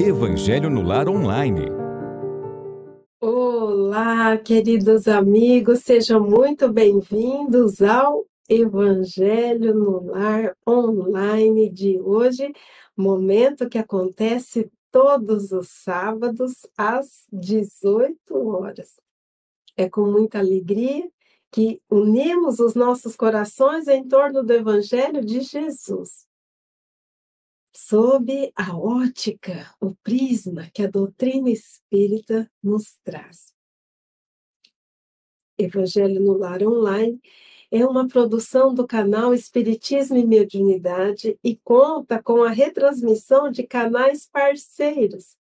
Evangelho no Lar Online. Olá, queridos amigos, sejam muito bem-vindos ao Evangelho no Lar Online de hoje, momento que acontece todos os sábados às 18 horas. É com muita alegria que unimos os nossos corações em torno do Evangelho de Jesus sob a ótica, o prisma que a doutrina espírita nos traz. Evangelho no Lar Online é uma produção do canal Espiritismo e Mediunidade e conta com a retransmissão de canais parceiros.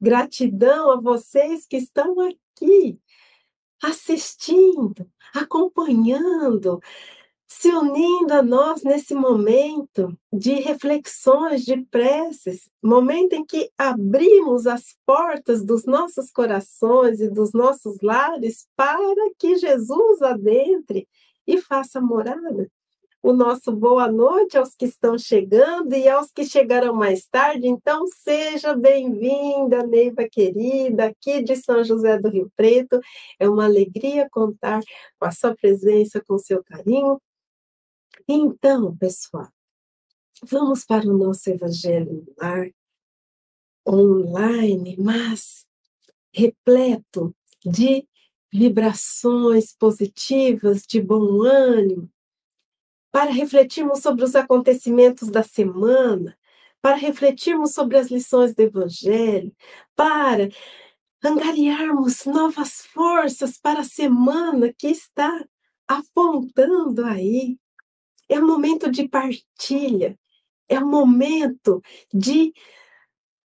Gratidão a vocês que estão aqui assistindo, acompanhando, se unindo a nós nesse momento de reflexões, de preces, momento em que abrimos as portas dos nossos corações e dos nossos lares para que Jesus adentre e faça morada. O nosso boa noite aos que estão chegando e aos que chegarão mais tarde. Então, seja bem-vinda, Neiva querida, aqui de São José do Rio Preto. É uma alegria contar com a sua presença, com seu carinho então, pessoal, vamos para o nosso Evangelho lar, online, mas repleto de vibrações positivas, de bom ânimo, para refletirmos sobre os acontecimentos da semana, para refletirmos sobre as lições do Evangelho, para angariarmos novas forças para a semana que está apontando aí é um momento de partilha, é um momento de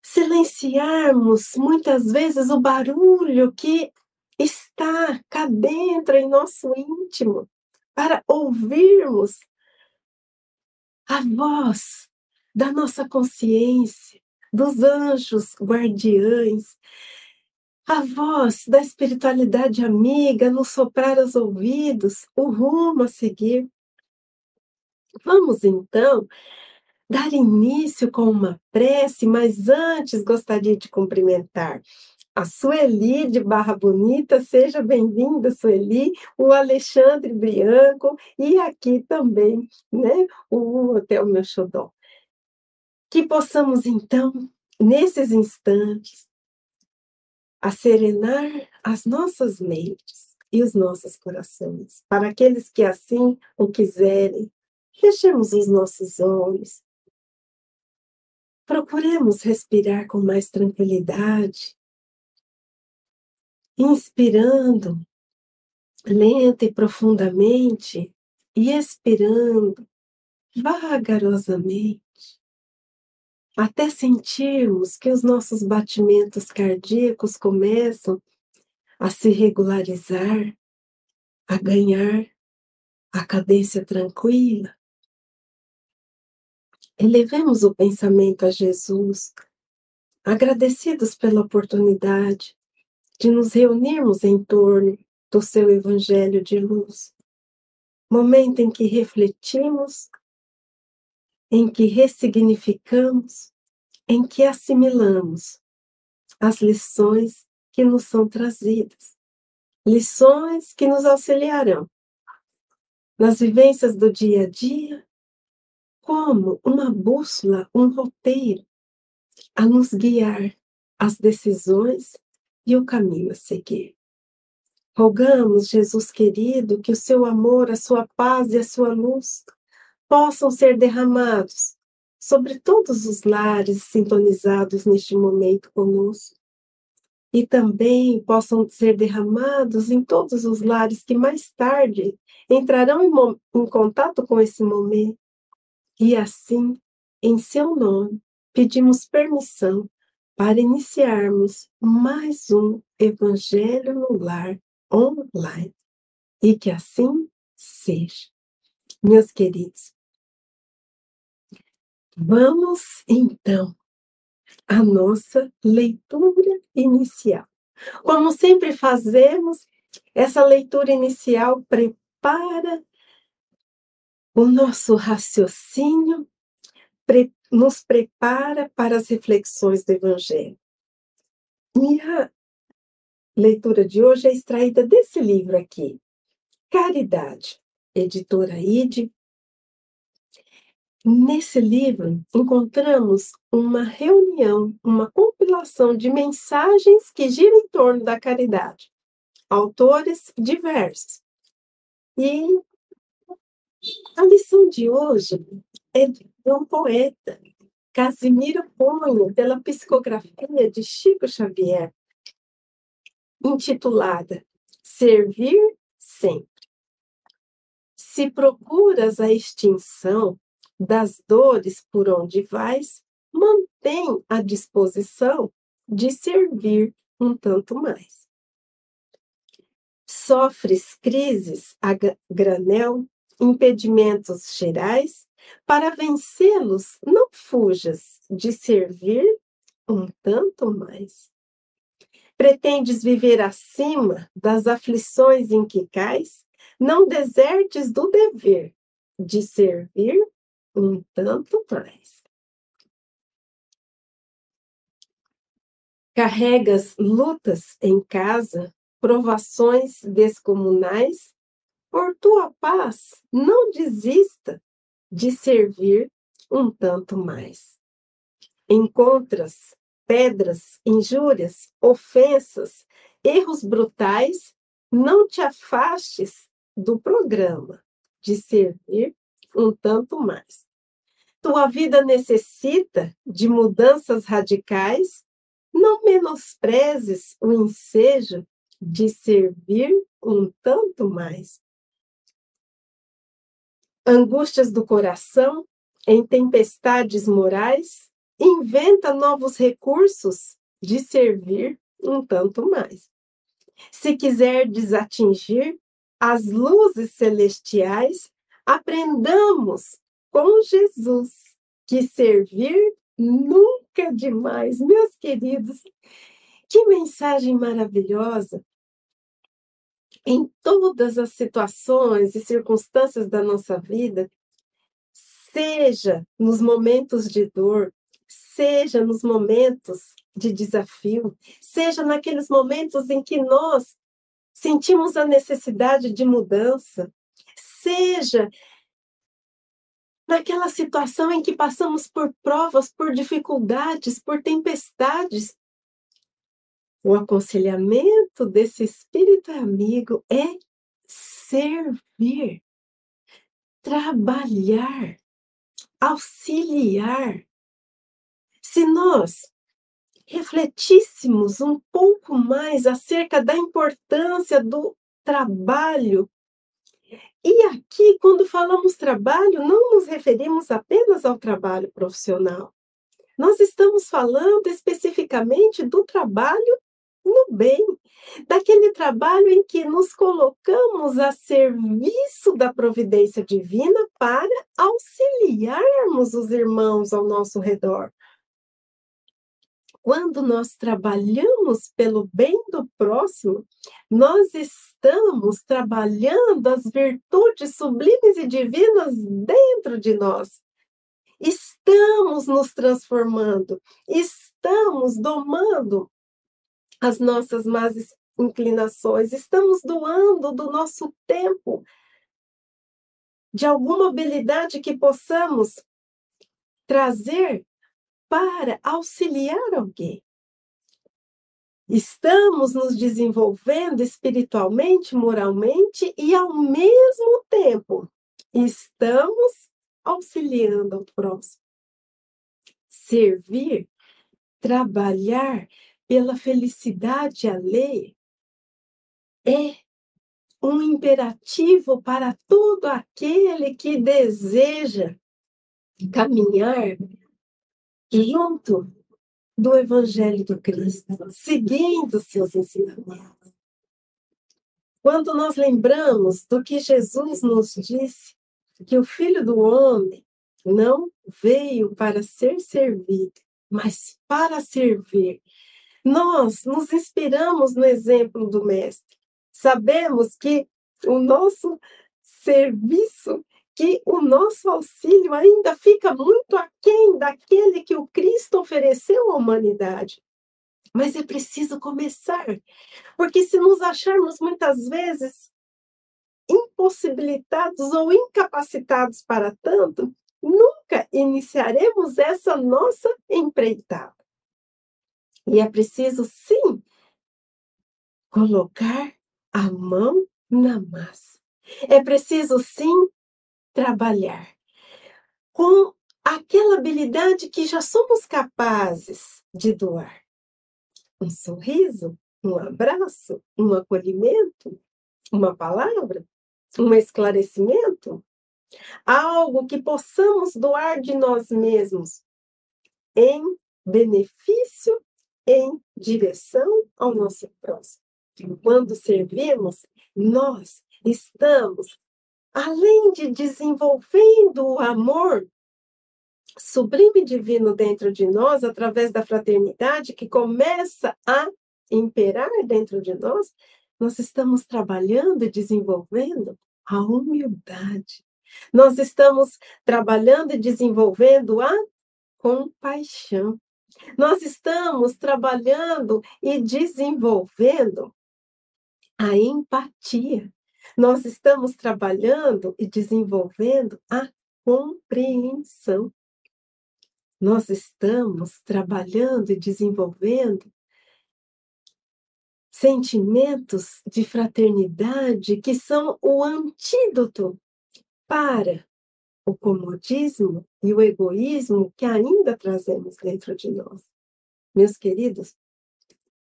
silenciarmos muitas vezes o barulho que está cá dentro em nosso íntimo, para ouvirmos a voz da nossa consciência, dos anjos guardiães, a voz da espiritualidade amiga nos soprar os ouvidos, o rumo a seguir. Vamos então dar início com uma prece, mas antes gostaria de cumprimentar a Sueli de Barra Bonita, seja bem-vinda, Sueli, o Alexandre Brianco e aqui também, né, o Hotel Meu Xodó. Que possamos então, nesses instantes, a serenar as nossas mentes e os nossos corações, para aqueles que assim o quiserem, Fechemos os nossos olhos. Procuremos respirar com mais tranquilidade, inspirando lenta e profundamente e expirando vagarosamente, até sentirmos que os nossos batimentos cardíacos começam a se regularizar, a ganhar a cadência tranquila. Elevemos o pensamento a Jesus, agradecidos pela oportunidade de nos reunirmos em torno do seu Evangelho de luz. Momento em que refletimos, em que ressignificamos, em que assimilamos as lições que nos são trazidas. Lições que nos auxiliarão nas vivências do dia a dia como uma bússola, um roteiro a nos guiar as decisões e o caminho a seguir. Rogamos, Jesus querido, que o seu amor, a sua paz e a sua luz possam ser derramados sobre todos os lares sintonizados neste momento conosco e também possam ser derramados em todos os lares que mais tarde entrarão em, em contato com esse momento e assim, em seu nome, pedimos permissão para iniciarmos mais um Evangelho no Lar online. E que assim seja. Meus queridos, vamos então à nossa leitura inicial. Como sempre fazemos, essa leitura inicial prepara o nosso raciocínio, prepara nos prepara para as reflexões do Evangelho. E a leitura de hoje é extraída desse livro aqui, Caridade, editora IDE. Nesse livro, encontramos uma reunião, uma compilação de mensagens que giram em torno da caridade. Autores diversos. E a lição de hoje é de um poeta, Casimiro Cunha, pela psicografia de Chico Xavier, intitulada Servir Sempre. Se procuras a extinção das dores por onde vais, mantém a disposição de servir um tanto mais. Sofres crises a granel, impedimentos gerais, para vencê-los, não fujas de servir um tanto mais. Pretendes viver acima das aflições em que cais? Não desertes do dever de servir um tanto mais. Carregas lutas em casa, provações descomunais, por tua paz não desista de servir um tanto mais. Encontras pedras, injúrias, ofensas, erros brutais, não te afastes do programa de servir um tanto mais. Tua vida necessita de mudanças radicais, não menosprezes o ensejo de servir um tanto mais angústias do coração, em tempestades morais, inventa novos recursos de servir um tanto mais. Se quiser desatingir as luzes celestiais, aprendamos com Jesus que servir nunca demais. Meus queridos, que mensagem maravilhosa em todas as situações e circunstâncias da nossa vida, seja nos momentos de dor, seja nos momentos de desafio, seja naqueles momentos em que nós sentimos a necessidade de mudança, seja naquela situação em que passamos por provas, por dificuldades, por tempestades, o aconselhamento desse espírito amigo é servir, trabalhar, auxiliar. Se nós refletíssemos um pouco mais acerca da importância do trabalho, e aqui, quando falamos trabalho, não nos referimos apenas ao trabalho profissional. Nós estamos falando especificamente do trabalho no bem, daquele trabalho em que nos colocamos a serviço da providência divina para auxiliarmos os irmãos ao nosso redor. Quando nós trabalhamos pelo bem do próximo, nós estamos trabalhando as virtudes sublimes e divinas dentro de nós. Estamos nos transformando, estamos domando as nossas más inclinações, estamos doando do nosso tempo, de alguma habilidade que possamos trazer para auxiliar alguém. Estamos nos desenvolvendo espiritualmente, moralmente e, ao mesmo tempo, estamos auxiliando ao próximo. Servir, trabalhar pela felicidade alheia é um imperativo para todo aquele que deseja caminhar junto do Evangelho do Cristo, seguindo seus ensinamentos. Quando nós lembramos do que Jesus nos disse, que o Filho do Homem não veio para ser servido, mas para servir nós nos inspiramos no exemplo do Mestre. Sabemos que o nosso serviço que o nosso auxílio ainda fica muito aquém daquele que o Cristo ofereceu à humanidade. Mas é preciso começar, porque se nos acharmos muitas vezes impossibilitados ou incapacitados para tanto, nunca iniciaremos essa nossa empreitada. E é preciso, sim, colocar a mão na massa. É preciso, sim, trabalhar com aquela habilidade que já somos capazes de doar. Um sorriso, um abraço, um acolhimento, uma palavra, um esclarecimento, algo que possamos doar de nós mesmos em benefício, em direção ao nosso próximo. Quando servimos, nós estamos, além de desenvolvendo o amor sublime divino dentro de nós, através da fraternidade que começa a imperar dentro de nós, nós estamos trabalhando e desenvolvendo a humildade. Nós estamos trabalhando e desenvolvendo a compaixão. Nós estamos trabalhando e desenvolvendo a empatia. Nós estamos trabalhando e desenvolvendo a compreensão. Nós estamos trabalhando e desenvolvendo sentimentos de fraternidade que são o antídoto para o comodismo e o egoísmo que ainda trazemos dentro de nós. Meus queridos,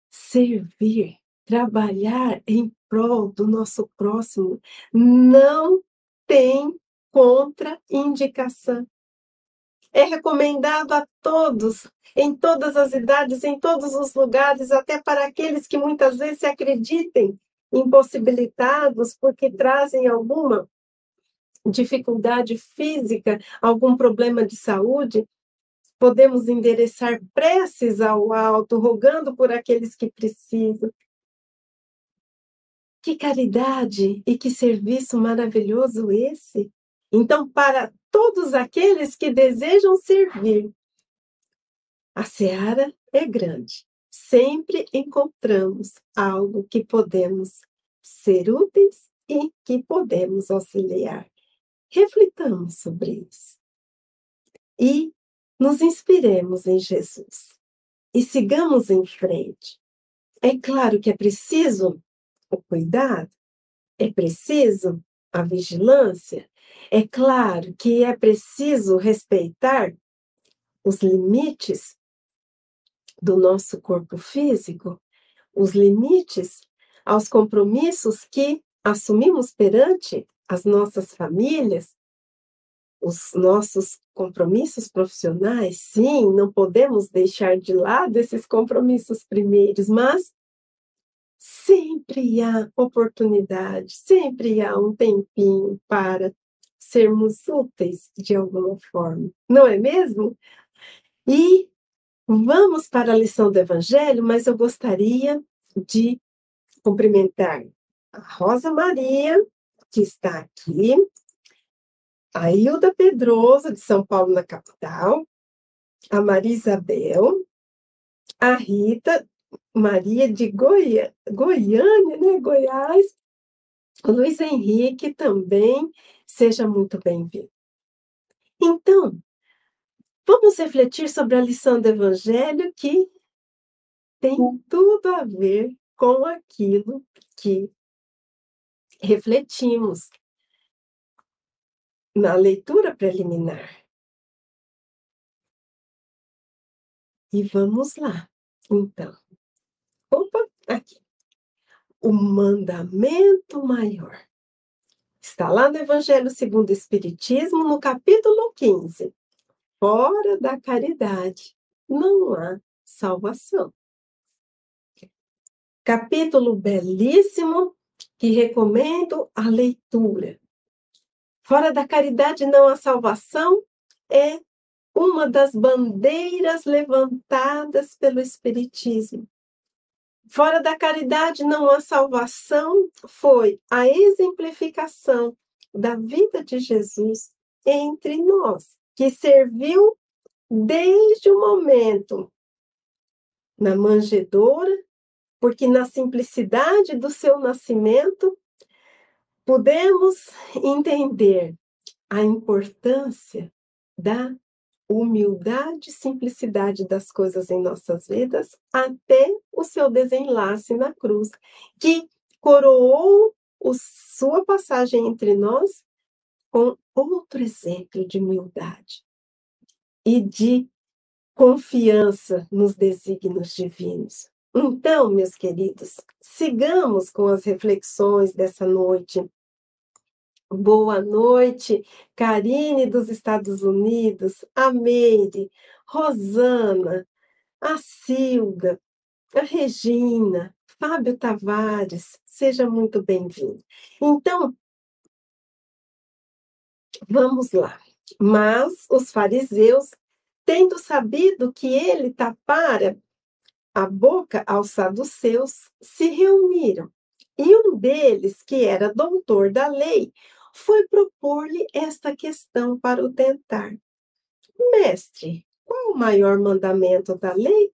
servir, trabalhar em prol do nosso próximo não tem contraindicação. É recomendado a todos, em todas as idades, em todos os lugares, até para aqueles que muitas vezes se acreditem impossibilitados porque trazem alguma dificuldade física, algum problema de saúde, podemos endereçar preces ao alto, rogando por aqueles que precisam. Que caridade e que serviço maravilhoso esse! Então, para todos aqueles que desejam servir, a seara é grande. Sempre encontramos algo que podemos ser úteis e que podemos auxiliar. Reflitamos sobre isso. E nos inspiremos em Jesus. E sigamos em frente. É claro que é preciso o cuidado, é preciso a vigilância, é claro que é preciso respeitar os limites do nosso corpo físico, os limites aos compromissos que assumimos perante as nossas famílias, os nossos compromissos profissionais, sim, não podemos deixar de lado esses compromissos primeiros, mas sempre há oportunidade, sempre há um tempinho para sermos úteis de alguma forma, não é mesmo? E vamos para a lição do Evangelho, mas eu gostaria de cumprimentar a Rosa Maria, que está aqui, a Hilda Pedroso, de São Paulo, na capital, a Maria Isabel, a Rita Maria de Goiânia, Goiânia, né, Goiás, o Luiz Henrique também, seja muito bem-vindo. Então, vamos refletir sobre a lição do Evangelho que tem tudo a ver com aquilo que refletimos na leitura preliminar. E vamos lá, então. Opa, aqui. O mandamento maior. Está lá no Evangelho segundo o Espiritismo, no capítulo 15. Fora da caridade não há salvação. Capítulo belíssimo que recomendo a leitura. Fora da caridade não há salvação é uma das bandeiras levantadas pelo Espiritismo. Fora da caridade não há salvação foi a exemplificação da vida de Jesus entre nós, que serviu desde o momento na manjedoura, porque na simplicidade do seu nascimento podemos entender a importância da humildade e simplicidade das coisas em nossas vidas até o seu desenlace na cruz, que coroou o, sua passagem entre nós com outro exemplo de humildade e de confiança nos desígnios divinos. Então, meus queridos, sigamos com as reflexões dessa noite Boa noite, Karine dos Estados Unidos, a Meire, Rosana, a Silda, a Regina, Fábio Tavares, seja muito bem-vindo. Então, vamos lá. Mas os fariseus, tendo sabido que ele tapara a boca aos saduceus, se reuniram. E um deles, que era doutor da lei, foi propor-lhe esta questão para o tentar. Mestre, qual o maior mandamento da lei?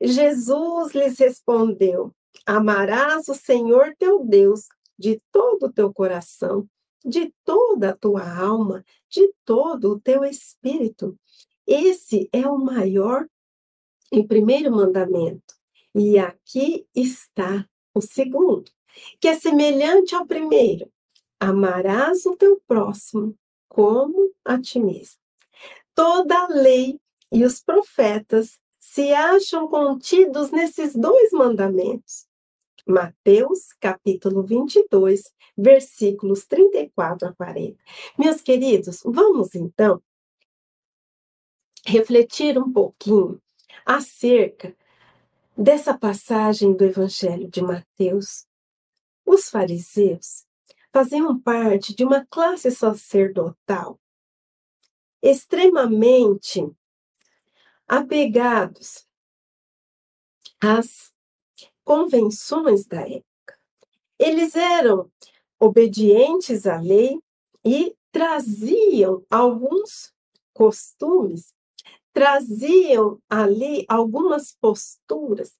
Jesus lhes respondeu: Amarás o Senhor teu Deus de todo o teu coração, de toda a tua alma, de todo o teu espírito. Esse é o maior e primeiro mandamento. E aqui está o segundo, que é semelhante ao primeiro. Amarás o teu próximo como a ti mesmo. Toda a lei e os profetas se acham contidos nesses dois mandamentos. Mateus, capítulo 22, versículos 34 a 40. Meus queridos, vamos então refletir um pouquinho acerca dessa passagem do Evangelho de Mateus. Os fariseus faziam parte de uma classe sacerdotal extremamente apegados às convenções da época. Eles eram obedientes à lei e traziam alguns costumes, traziam ali algumas posturas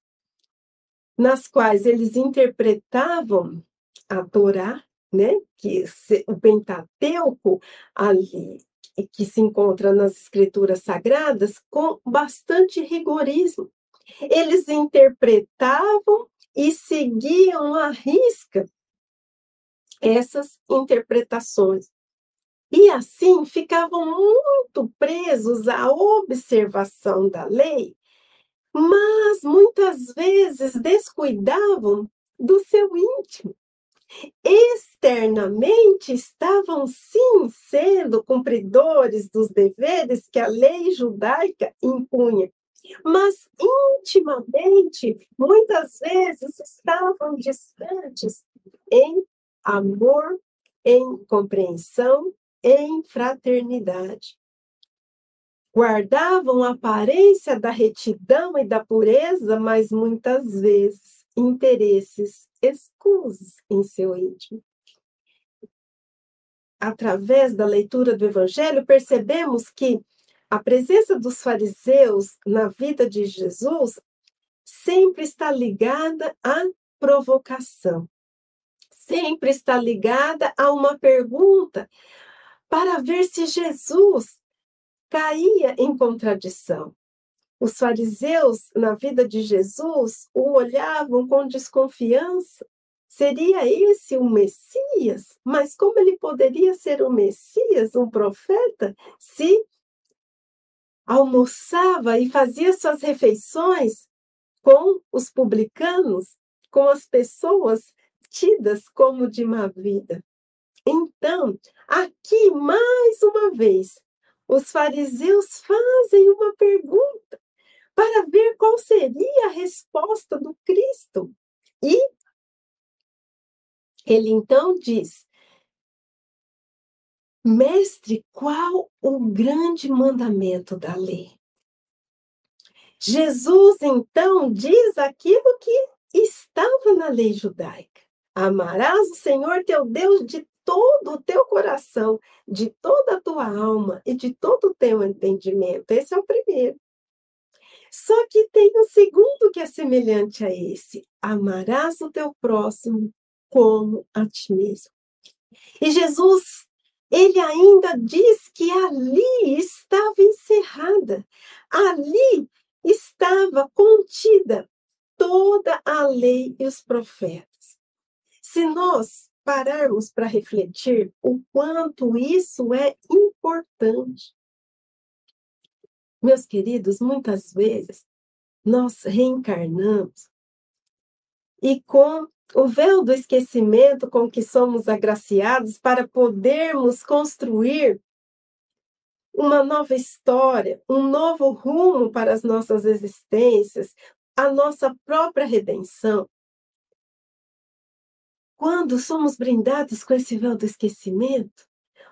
nas quais eles interpretavam a Torá né? Que o Pentateuco ali que se encontra nas escrituras sagradas com bastante rigorismo. Eles interpretavam e seguiam à risca essas interpretações. E assim ficavam muito presos à observação da lei, mas muitas vezes descuidavam do seu íntimo. Externamente estavam sim sendo cumpridores dos deveres que a lei judaica impunha, mas intimamente, muitas vezes estavam distantes em amor, em compreensão, em fraternidade. Guardavam a aparência da retidão e da pureza, mas muitas vezes interesses escusos em seu íntimo. Através da leitura do Evangelho, percebemos que a presença dos fariseus na vida de Jesus sempre está ligada à provocação, sempre está ligada a uma pergunta para ver se Jesus caía em contradição. Os fariseus, na vida de Jesus, o olhavam com desconfiança. Seria esse o Messias? Mas como ele poderia ser o Messias, um profeta, se almoçava e fazia suas refeições com os publicanos, com as pessoas tidas como de má vida? Então, aqui mais uma vez, os fariseus fazem uma pergunta para ver qual seria a resposta do Cristo. E ele então diz: Mestre, qual o grande mandamento da lei? Jesus então diz aquilo que estava na lei judaica: Amarás o Senhor teu Deus de todo o teu coração, de toda a tua alma e de todo o teu entendimento. Esse é o primeiro. Só que tem um segundo que é semelhante a esse: amarás o teu próximo como a ti mesmo. E Jesus, ele ainda diz que ali estava encerrada, ali estava contida toda a lei e os profetas. Se nós pararmos para refletir o quanto isso é importante, meus queridos, muitas vezes nós reencarnamos e com o véu do esquecimento com que somos agraciados para podermos construir uma nova história, um novo rumo para as nossas existências, a nossa própria redenção. Quando somos brindados com esse véu do esquecimento,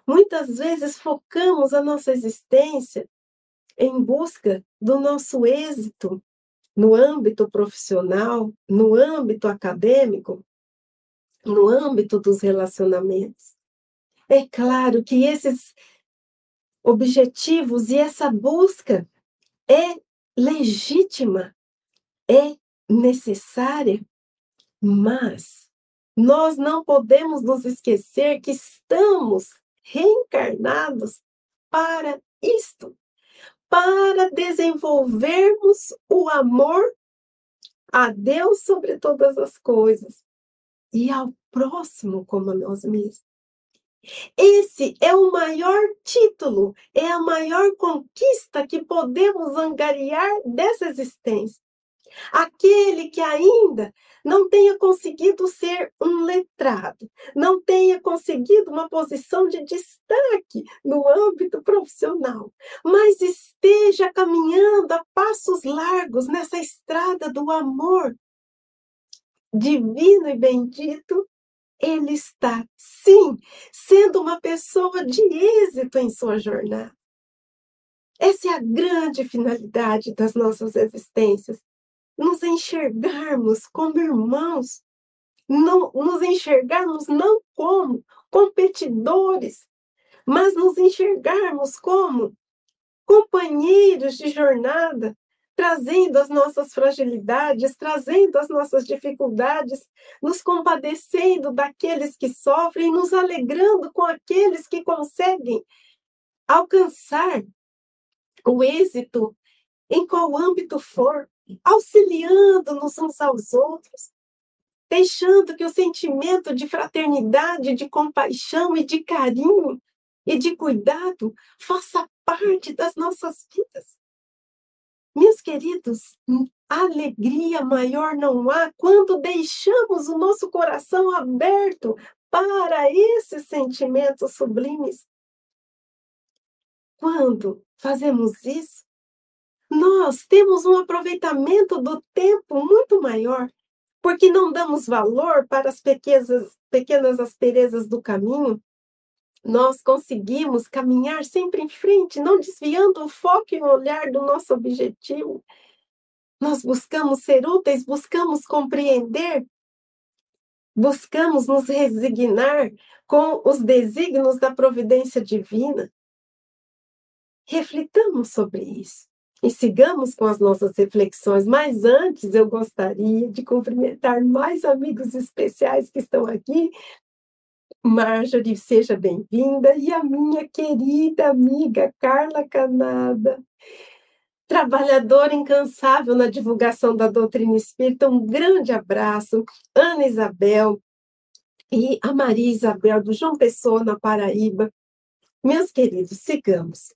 muitas vezes focamos a nossa existência em busca do nosso êxito no âmbito profissional, no âmbito acadêmico, no âmbito dos relacionamentos. É claro que esses objetivos e essa busca é legítima, é necessária, mas nós não podemos nos esquecer que estamos reencarnados para isto para desenvolvermos o amor a Deus sobre todas as coisas e ao próximo como a nós mesmos. Esse é o maior título, é a maior conquista que podemos angariar dessa existência. Aquele que ainda não tenha conseguido ser um letrado, não tenha conseguido uma posição de destaque no âmbito profissional, mas esteja caminhando a passos largos nessa estrada do amor divino e bendito, ele está, sim, sendo uma pessoa de êxito em sua jornada. Essa é a grande finalidade das nossas existências nos enxergarmos como irmãos, não, nos enxergarmos não como competidores, mas nos enxergarmos como companheiros de jornada, trazendo as nossas fragilidades, trazendo as nossas dificuldades, nos compadecendo daqueles que sofrem, nos alegrando com aqueles que conseguem alcançar o êxito em qual âmbito for, auxiliando-nos uns aos outros, deixando que o sentimento de fraternidade, de compaixão e de carinho e de cuidado faça parte das nossas vidas. Meus queridos, alegria maior não há quando deixamos o nosso coração aberto para esses sentimentos sublimes. Quando fazemos isso, nós temos um aproveitamento do tempo muito maior, porque não damos valor para as pequenas, pequenas asperezas do caminho. Nós conseguimos caminhar sempre em frente, não desviando o foco e o olhar do nosso objetivo. Nós buscamos ser úteis, buscamos compreender, buscamos nos resignar com os desígnios da providência divina. Reflitamos sobre isso e sigamos com as nossas reflexões. Mas antes, eu gostaria de cumprimentar mais amigos especiais que estão aqui. Marjorie, seja bem-vinda, e a minha querida amiga Carla Canada, trabalhadora incansável na divulgação da doutrina espírita. Um grande abraço, Ana Isabel e a Maria Isabel do João Pessoa, na Paraíba. Meus queridos, sigamos.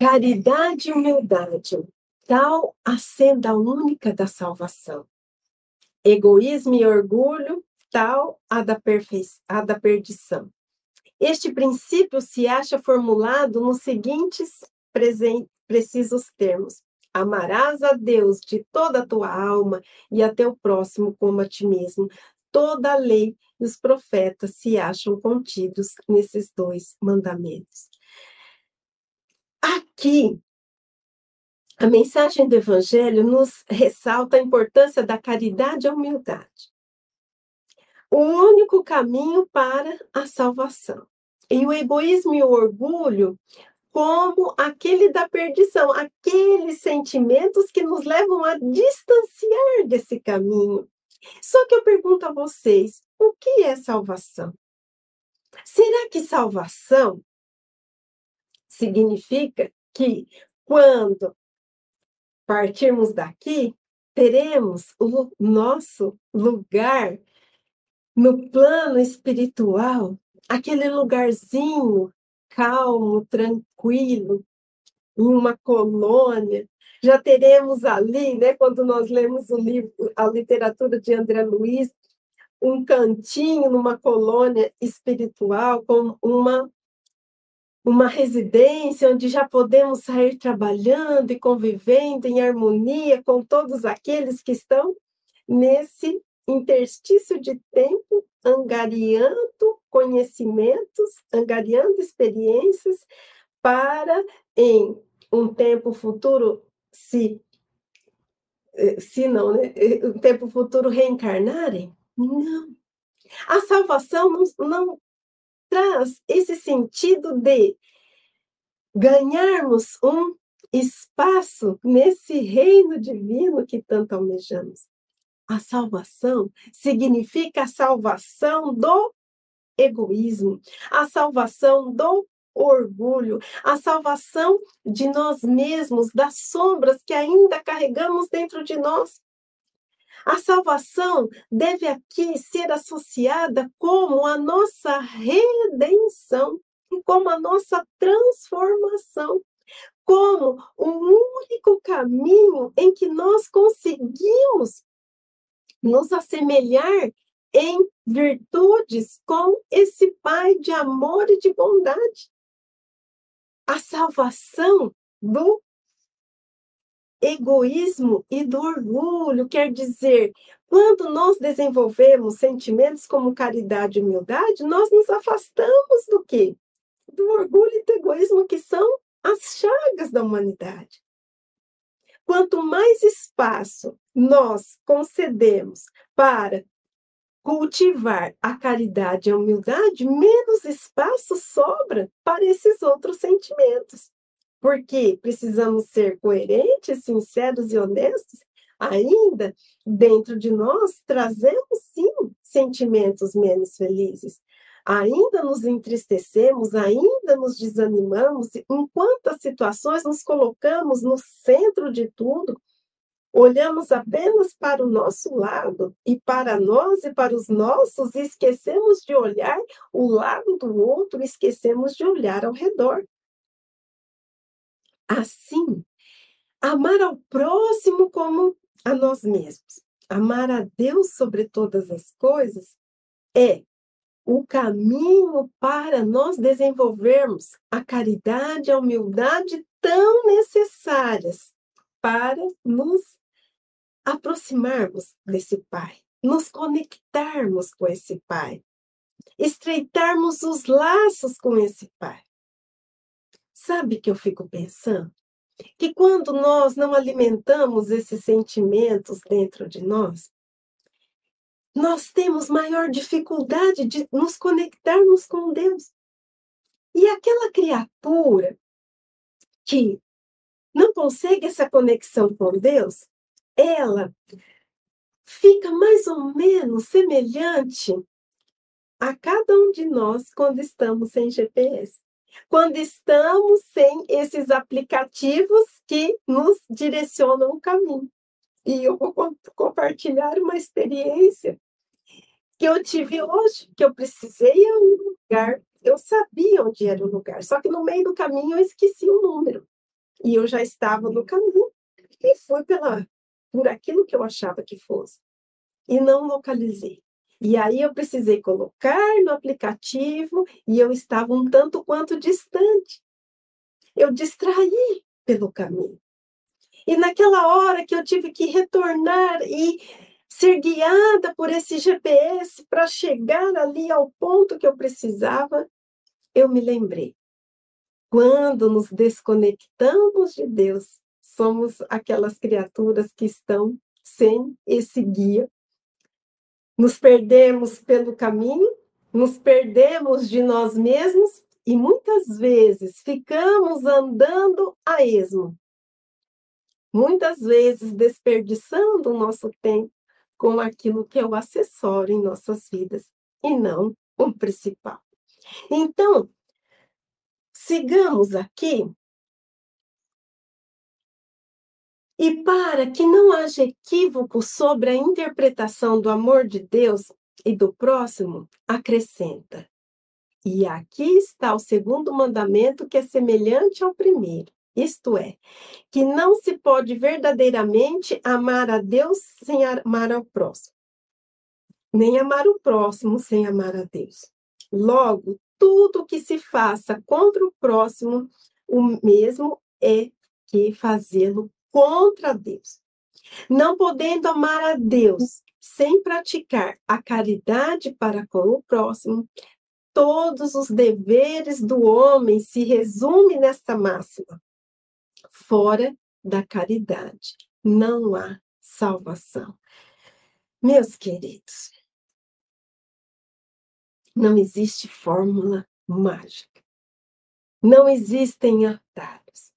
Caridade e humildade, tal a senda única da salvação. Egoísmo e orgulho, tal a da, a da perdição. Este princípio se acha formulado nos seguintes precisos termos: Amarás a Deus de toda a tua alma e a teu próximo como a ti mesmo. Toda a lei e os profetas se acham contidos nesses dois mandamentos. Aqui, a mensagem do Evangelho nos ressalta a importância da caridade e a humildade. o único caminho para a salvação. E o egoísmo e o orgulho como aquele da perdição, aqueles sentimentos que nos levam a distanciar desse caminho. Só que eu pergunto a vocês, o que é salvação? Será que salvação significa que quando partirmos daqui, teremos o nosso lugar no plano espiritual, aquele lugarzinho calmo, tranquilo, em uma colônia. Já teremos ali, né, quando nós lemos o livro, a literatura de André Luiz, um cantinho numa colônia espiritual, com uma uma residência onde já podemos sair trabalhando e convivendo em harmonia com todos aqueles que estão nesse interstício de tempo, angariando conhecimentos, angariando experiências, para em um tempo futuro se eh, se não, né? Eh, um tempo futuro reencarnarem? Não. A salvação não, não traz esse sentido de ganharmos um espaço nesse reino divino que tanto almejamos. A salvação significa a salvação do egoísmo, a salvação do orgulho, a salvação de nós mesmos, das sombras que ainda carregamos dentro de nós. A salvação deve aqui ser associada como a nossa redenção, como a nossa transformação, como o único caminho em que nós conseguimos nos assemelhar em virtudes com esse Pai de amor e de bondade. A salvação do egoísmo e do orgulho. Quer dizer, quando nós desenvolvemos sentimentos como caridade e humildade, nós nos afastamos do quê? Do orgulho e do egoísmo, que são as chagas da humanidade. Quanto mais espaço nós concedemos para cultivar a caridade e a humildade, menos espaço sobra para esses outros sentimentos porque precisamos ser coerentes, sinceros e honestos, ainda dentro de nós trazemos sim sentimentos menos felizes. Ainda nos entristecemos, ainda nos desanimamos, em quantas situações nos colocamos no centro de tudo, olhamos apenas para o nosso lado e para nós e para os nossos, e esquecemos de olhar o lado do outro, esquecemos de olhar ao redor. Assim, amar ao próximo como a nós mesmos, amar a Deus sobre todas as coisas, é o caminho para nós desenvolvermos a caridade a humildade tão necessárias para nos aproximarmos desse Pai, nos conectarmos com esse Pai, estreitarmos os laços com esse Pai. Sabe que eu fico pensando? Que quando nós não alimentamos esses sentimentos dentro de nós, nós temos maior dificuldade de nos conectarmos com Deus. E aquela criatura que não consegue essa conexão com Deus, ela fica mais ou menos semelhante a cada um de nós quando estamos sem GPS quando estamos sem esses aplicativos que nos direcionam o caminho. E eu vou compartilhar uma experiência que eu tive hoje, que eu precisei ir a um lugar, eu sabia onde era o lugar, só que no meio do caminho eu esqueci o número. E eu já estava no caminho e fui pela, por aquilo que eu achava que fosse. E não localizei. E aí eu precisei colocar no aplicativo e eu estava um tanto quanto distante. Eu distraí pelo caminho. E naquela hora que eu tive que retornar e ser guiada por esse GPS para chegar ali ao ponto que eu precisava, eu me lembrei. Quando nos desconectamos de Deus, somos aquelas criaturas que estão sem esse guia nos perdemos pelo caminho, nos perdemos de nós mesmos e muitas vezes ficamos andando a esmo. Muitas vezes desperdiçando o nosso tempo com aquilo que é o acessório em nossas vidas e não o principal. Então, sigamos aqui. E para que não haja equívoco sobre a interpretação do amor de Deus e do próximo, acrescenta: E aqui está o segundo mandamento que é semelhante ao primeiro. Isto é, que não se pode verdadeiramente amar a Deus sem amar ao próximo, nem amar o próximo sem amar a Deus. Logo, tudo que se faça contra o próximo, o mesmo é que fazê-lo contra Deus. Não podendo amar a Deus sem praticar a caridade para com o próximo, todos os deveres do homem se resumem nesta máxima: fora da caridade não há salvação. Meus queridos, não existe fórmula mágica. Não existem atalhos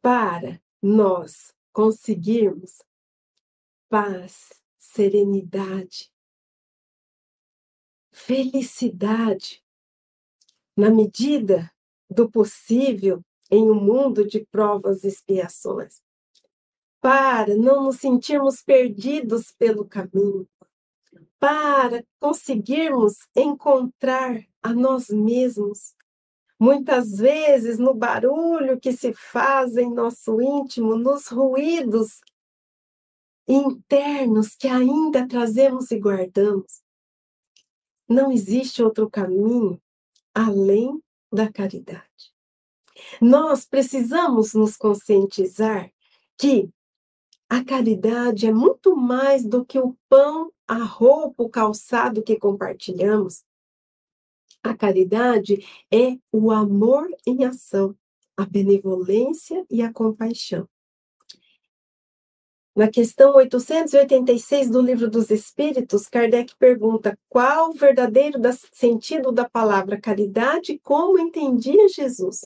para nós conseguirmos paz, serenidade, felicidade, na medida do possível em um mundo de provas e expiações, para não nos sentirmos perdidos pelo caminho, para conseguirmos encontrar a nós mesmos. Muitas vezes, no barulho que se faz em nosso íntimo, nos ruídos internos que ainda trazemos e guardamos. Não existe outro caminho além da caridade. Nós precisamos nos conscientizar que a caridade é muito mais do que o pão, a roupa, o calçado que compartilhamos. A caridade é o amor em ação, a benevolência e a compaixão. Na questão 886 do Livro dos Espíritos, Kardec pergunta qual o verdadeiro sentido da palavra caridade como entendia Jesus.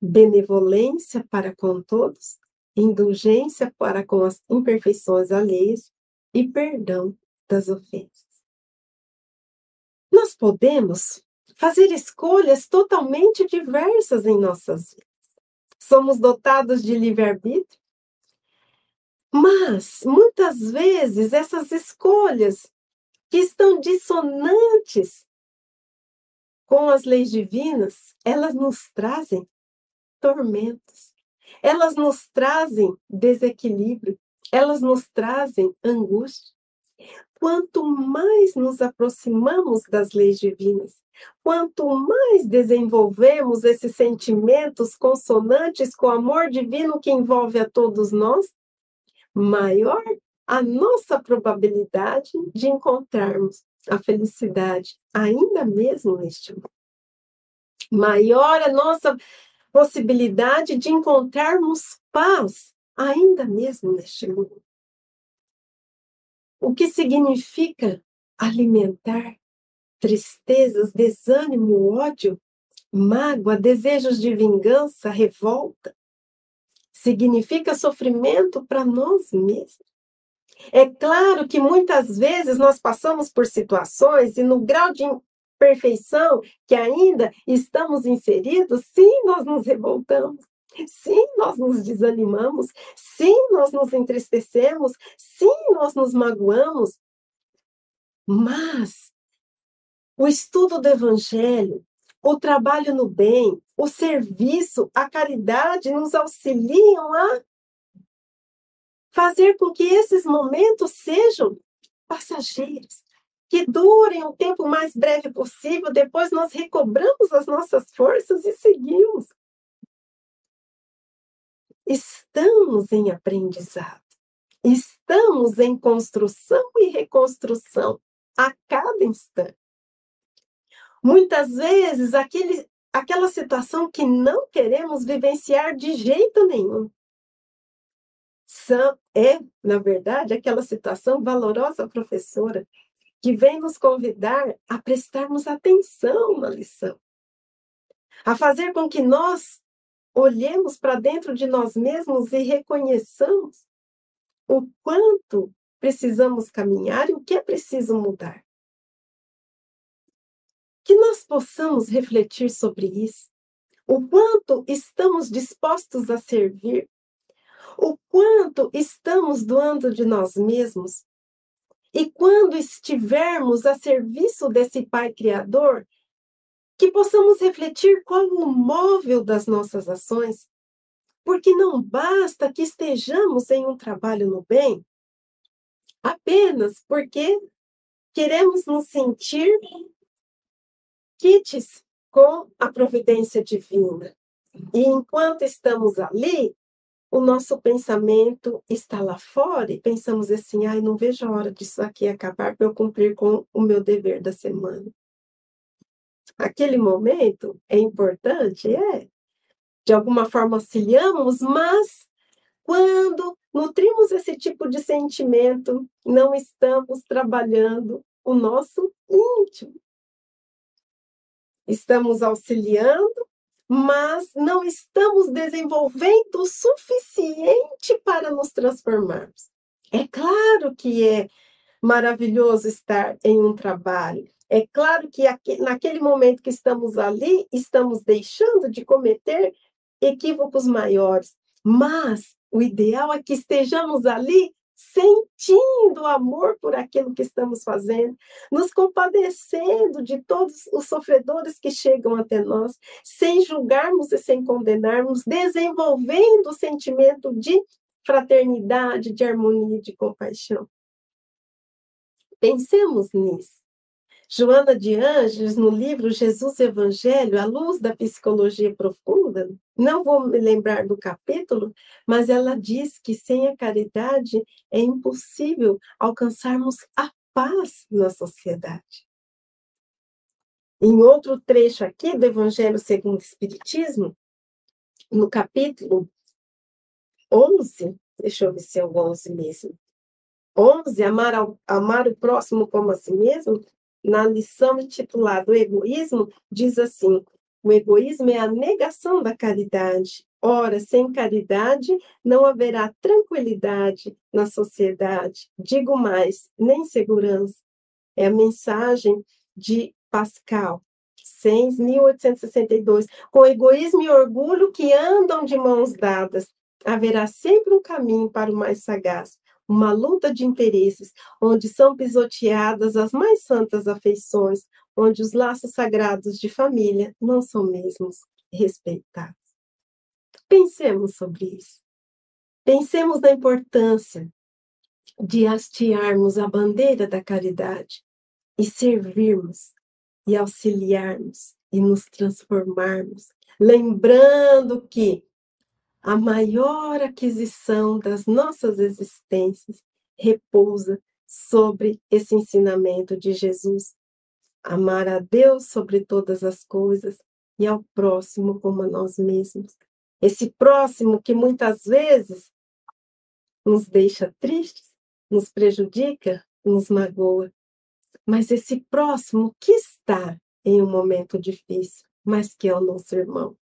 Benevolência para com todos, indulgência para com as imperfeições alheias e perdão das ofensas. Nós podemos fazer escolhas totalmente diversas em nossas vidas. Somos dotados de livre-arbítrio, mas muitas vezes essas escolhas que estão dissonantes com as leis divinas, elas nos trazem tormentos elas nos trazem desequilíbrio, elas nos trazem angústia. Quanto mais nos aproximamos das leis divinas, quanto mais desenvolvemos esses sentimentos consonantes com o amor divino que envolve a todos nós, maior a nossa probabilidade de encontrarmos a felicidade, ainda mesmo neste mundo. Maior a nossa possibilidade de encontrarmos paz, ainda mesmo neste mundo. O que significa alimentar tristezas, desânimo, ódio, mágoa, desejos de vingança, revolta? Significa sofrimento para nós mesmos. É claro que muitas vezes nós passamos por situações e no grau de perfeição que ainda estamos inseridos, sim, nós nos revoltamos. Sim, nós nos desanimamos. Sim, nós nos entristecemos. Sim, nós nos magoamos. Mas o estudo do Evangelho, o trabalho no bem, o serviço, a caridade nos auxiliam a fazer com que esses momentos sejam passageiros, que durem o tempo mais breve possível, depois nós recobramos as nossas forças e seguimos. Estamos em aprendizado, estamos em construção e reconstrução a cada instante. Muitas vezes, aquele, aquela situação que não queremos vivenciar de jeito nenhum. são, é, na verdade, aquela situação valorosa professora que vem nos convidar a prestarmos atenção na lição, a fazer com que nós olhemos para dentro de nós mesmos e reconheçamos o quanto precisamos caminhar e o que é preciso mudar. Que nós possamos refletir sobre isso, o quanto estamos dispostos a servir, o quanto estamos doando de nós mesmos. E quando estivermos a serviço desse Pai Criador, que possamos refletir qual o móvel das nossas ações, porque não basta que estejamos em um trabalho no bem apenas porque queremos nos sentir quites com a providência divina. E enquanto estamos ali, o nosso pensamento está lá fora e pensamos assim: ai, não vejo a hora disso aqui acabar para eu cumprir com o meu dever da semana. Aquele momento é importante, é. De alguma forma auxiliamos, mas quando nutrimos esse tipo de sentimento, não estamos trabalhando o nosso íntimo. Estamos auxiliando, mas não estamos desenvolvendo o suficiente para nos transformarmos. É claro que é maravilhoso estar em um trabalho. É claro que naquele momento que estamos ali, estamos deixando de cometer equívocos maiores, mas o ideal é que estejamos ali sentindo amor por aquilo que estamos fazendo, nos compadecendo de todos os sofredores que chegam até nós, sem julgarmos e sem condenarmos, desenvolvendo o sentimento de fraternidade, de harmonia, de compaixão. Pensemos nisso. Joana de Anjos, no livro Jesus Evangelho, à luz da psicologia profunda, não vou me lembrar do capítulo, mas ela diz que sem a caridade é impossível alcançarmos a paz na sociedade. Em outro trecho aqui do Evangelho segundo o Espiritismo, no capítulo 11, deixa eu ver se é o 11 mesmo. 11, amar, ao, amar o próximo como a si mesmo, na lição intitulada O Egoísmo, diz assim: o egoísmo é a negação da caridade. Ora, sem caridade não haverá tranquilidade na sociedade. Digo mais, nem segurança. É a mensagem de Pascal, 6, 1862. Com egoísmo e orgulho que andam de mãos dadas, haverá sempre um caminho para o mais sagaz uma luta de interesses, onde são pisoteadas as mais santas afeições, onde os laços sagrados de família não são mesmos respeitados. Pensemos sobre isso. Pensemos na importância de hastearmos a bandeira da caridade e servirmos e auxiliarmos e nos transformarmos, lembrando que a maior aquisição das nossas existências repousa sobre esse ensinamento de Jesus. Amar a Deus sobre todas as coisas e ao próximo como a nós mesmos. Esse próximo que muitas vezes nos deixa tristes, nos prejudica, nos magoa. Mas esse próximo que está em um momento difícil, mas que é o nosso irmão.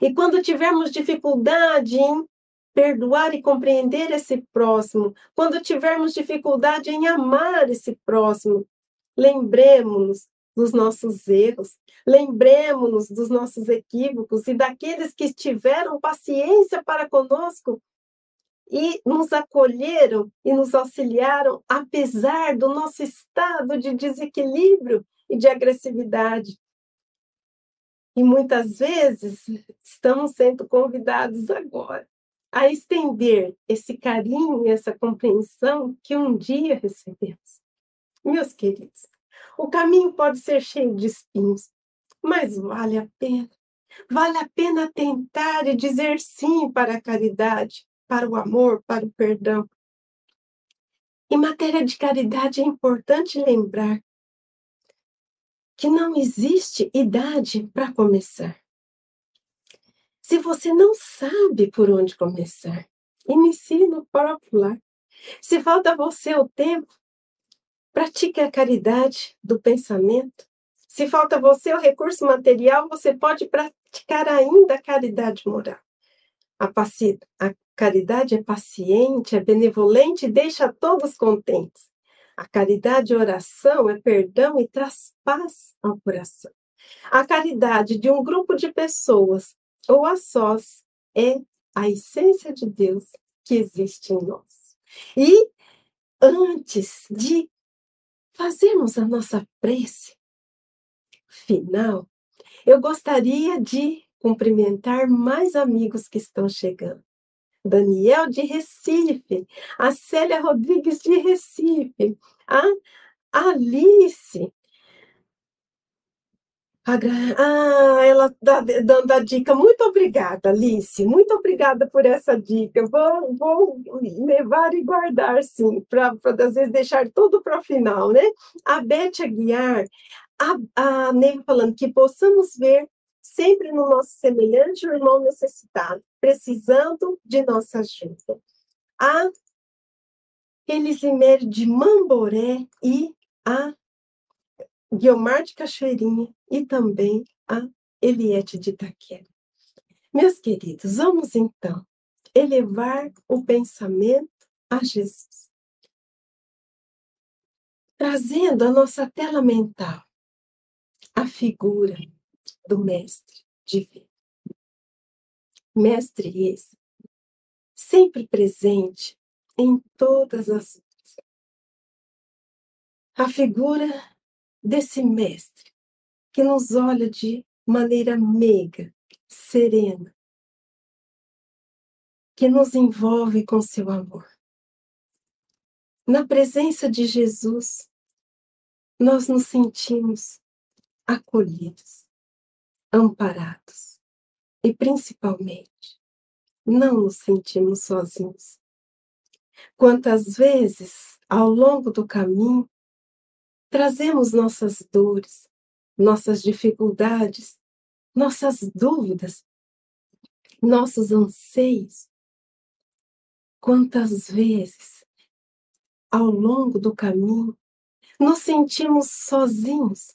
E quando tivermos dificuldade em perdoar e compreender esse próximo, quando tivermos dificuldade em amar esse próximo, lembremos-nos dos nossos erros, lembremos-nos dos nossos equívocos e daqueles que tiveram paciência para conosco e nos acolheram e nos auxiliaram, apesar do nosso estado de desequilíbrio e de agressividade. E muitas vezes estamos sendo convidados agora a estender esse carinho, essa compreensão que um dia recebemos. Meus queridos, o caminho pode ser cheio de espinhos, mas vale a pena. Vale a pena tentar e dizer sim para a caridade, para o amor, para o perdão. Em matéria de caridade, é importante lembrar que não existe idade para começar. Se você não sabe por onde começar, inicie no próprio lar. Se falta você o tempo, pratique a caridade do pensamento. Se falta você o recurso material, você pode praticar ainda a caridade moral. A, a caridade é paciente, é benevolente e deixa todos contentes. A caridade oração é perdão e traz paz ao coração. A caridade de um grupo de pessoas ou a sós é a essência de Deus que existe em nós. E antes de fazermos a nossa prece final, eu gostaria de cumprimentar mais amigos que estão chegando. Daniel de Recife, a Célia Rodrigues de Recife, a Alice. Ah, ela está dando a dica. Muito obrigada, Alice. Muito obrigada por essa dica. Vou, vou levar e guardar, sim, para às vezes deixar tudo para o final, né? A Beth Aguiar, a, a Ney falando que possamos ver sempre no nosso semelhante o irmão necessitado, precisando de nossa ajuda. A Elisimer de Mamboré e a Guiomar de Cachoeirinha e também a Eliette de Itaquera. Meus queridos, vamos então elevar o pensamento a Jesus. Trazendo a nossa tela mental a figura do mestre divino. Mestre esse, sempre presente em todas as a figura desse mestre que nos olha de maneira meiga, serena, que nos envolve com seu amor. Na presença de Jesus, nós nos sentimos acolhidos amparados e, principalmente, não nos sentimos sozinhos. Quantas vezes, ao longo do caminho, trazemos nossas dores, nossas dificuldades, nossas dúvidas, nossos anseios. Quantas vezes, ao longo do caminho, nos sentimos sozinhos,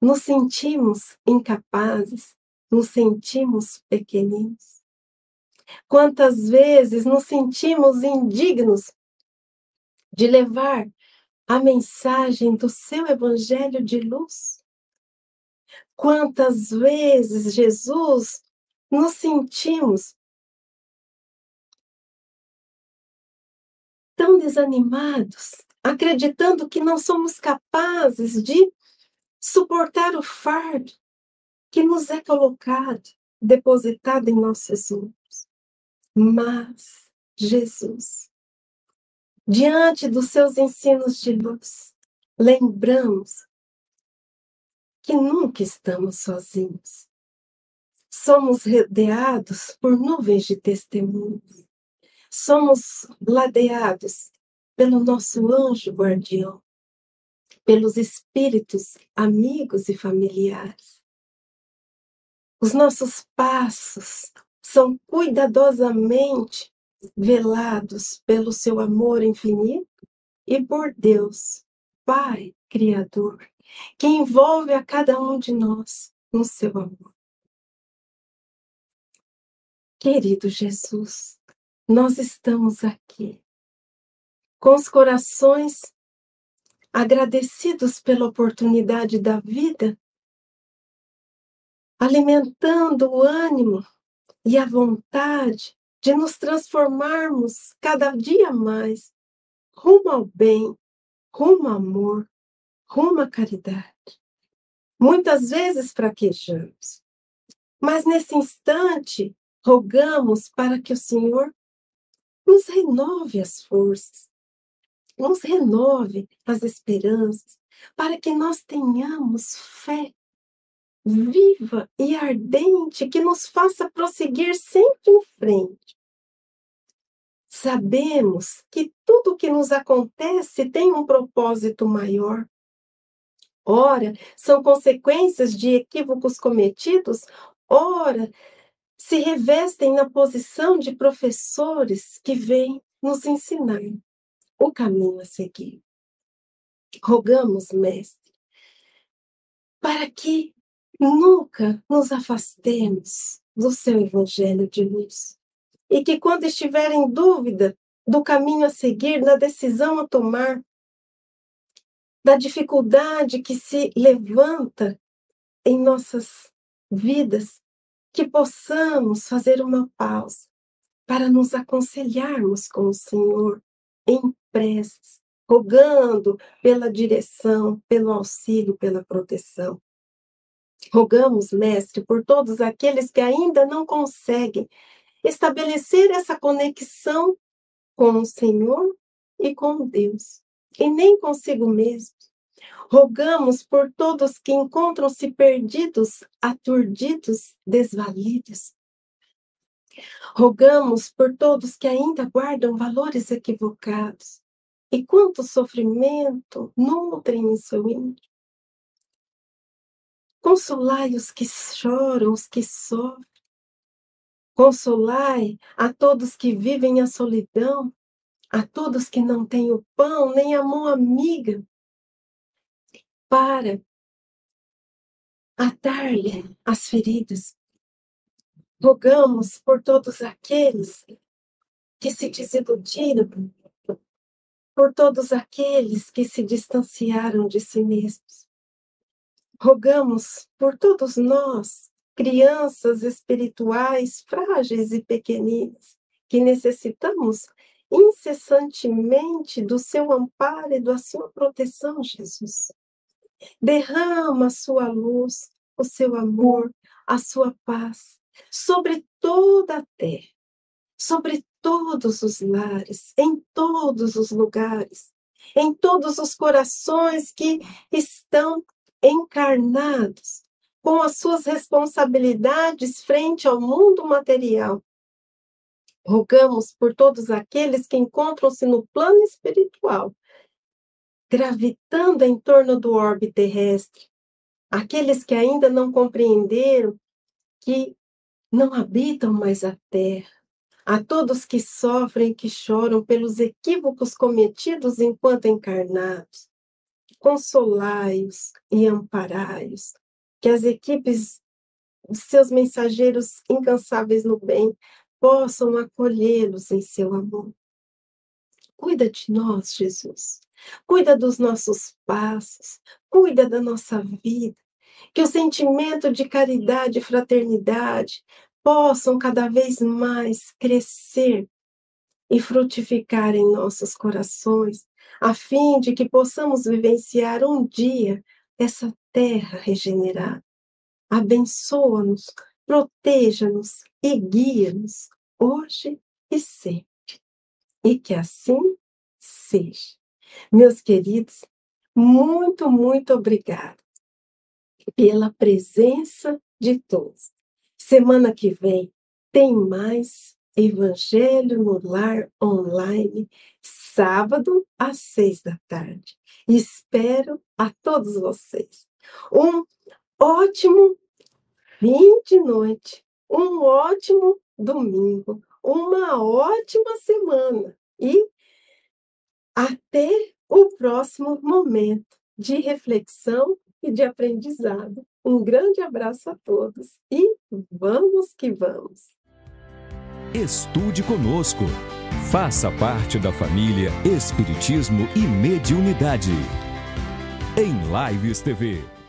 nos sentimos incapazes, nos sentimos pequeninos. Quantas vezes nos sentimos indignos de levar a mensagem do seu evangelho de luz? Quantas vezes, Jesus, nos sentimos tão desanimados, acreditando que não somos capazes de suportar o fardo que nos é colocado, depositado em nossos ombros. Mas Jesus, diante dos seus ensinos de luz, lembramos que nunca estamos sozinhos. Somos rodeados por nuvens de testemunhos. Somos ladeados pelo nosso anjo guardião pelos espíritos amigos e familiares. Os nossos passos são cuidadosamente velados pelo seu amor infinito e por Deus, Pai Criador, que envolve a cada um de nós no seu amor. Querido Jesus, nós estamos aqui com os corações agradecidos pela oportunidade da vida, alimentando o ânimo e a vontade de nos transformarmos cada dia mais rumo ao bem, rumo ao amor, rumo à caridade. Muitas vezes fraquejamos, mas nesse instante rogamos para que o Senhor nos renove as forças, nos renove as esperanças, para que nós tenhamos fé viva e ardente que nos faça prosseguir sempre em frente. Sabemos que tudo o que nos acontece tem um propósito maior. Ora, são consequências de equívocos cometidos, ora, se revestem na posição de professores que vêm nos ensinar o caminho a seguir. Rogamos, Mestre, para que nunca nos afastemos do seu Evangelho de luz e que, quando estiver em dúvida do caminho a seguir, da decisão a tomar, da dificuldade que se levanta em nossas vidas, que possamos fazer uma pausa para nos aconselharmos com o Senhor em preces, rogando pela direção, pelo auxílio, pela proteção. Rogamos, Mestre, por todos aqueles que ainda não conseguem estabelecer essa conexão com o Senhor e com Deus, e nem consigo mesmo. Rogamos por todos que encontram-se perdidos, aturdidos, desvalidos. Rogamos por todos que ainda guardam valores equivocados. E quanto sofrimento nutrem em seu íntimo. Consolai os que choram, os que sofrem. Consolai a todos que vivem a solidão, a todos que não têm o pão, nem a mão amiga para atar-lhe as feridas. Rogamos por todos aqueles que se desiludiram, por todos aqueles que se distanciaram de si mesmos. Rogamos por todos nós, crianças espirituais frágeis e pequeninas, que necessitamos incessantemente do seu amparo e da sua proteção, Jesus. Derrama a sua luz, o seu amor, a sua paz sobre toda a terra, sobre todos os lares, em todos os lugares, em todos os corações que estão encarnados com as suas responsabilidades frente ao mundo material. Rogamos por todos aqueles que encontram-se no plano espiritual gravitando em torno do orbe terrestre. Aqueles que ainda não compreenderam que não habitam mais a terra. A todos que sofrem e que choram pelos equívocos cometidos enquanto encarnados. Consolai-os e amparai-os. Que as equipes, seus mensageiros incansáveis no bem, possam acolhê-los em seu amor. Cuida de nós, Jesus cuida dos nossos passos, cuida da nossa vida. Que o sentimento de caridade e fraternidade possam cada vez mais crescer e frutificar em nossos corações, a fim de que possamos vivenciar um dia essa terra regenerada. Abençoa-nos, proteja-nos e guia-nos hoje e sempre. E que assim seja. Meus queridos, muito, muito obrigada pela presença de todos. Semana que vem tem mais Evangelho no Lar Online, sábado às seis da tarde. Espero a todos vocês. Um ótimo fim de noite, um ótimo domingo, uma ótima semana e até o próximo momento de reflexão e de aprendizado. Um grande abraço a todos e vamos que vamos! Estude conosco. Faça parte da família Espiritismo e Mediunidade. Em Lives TV.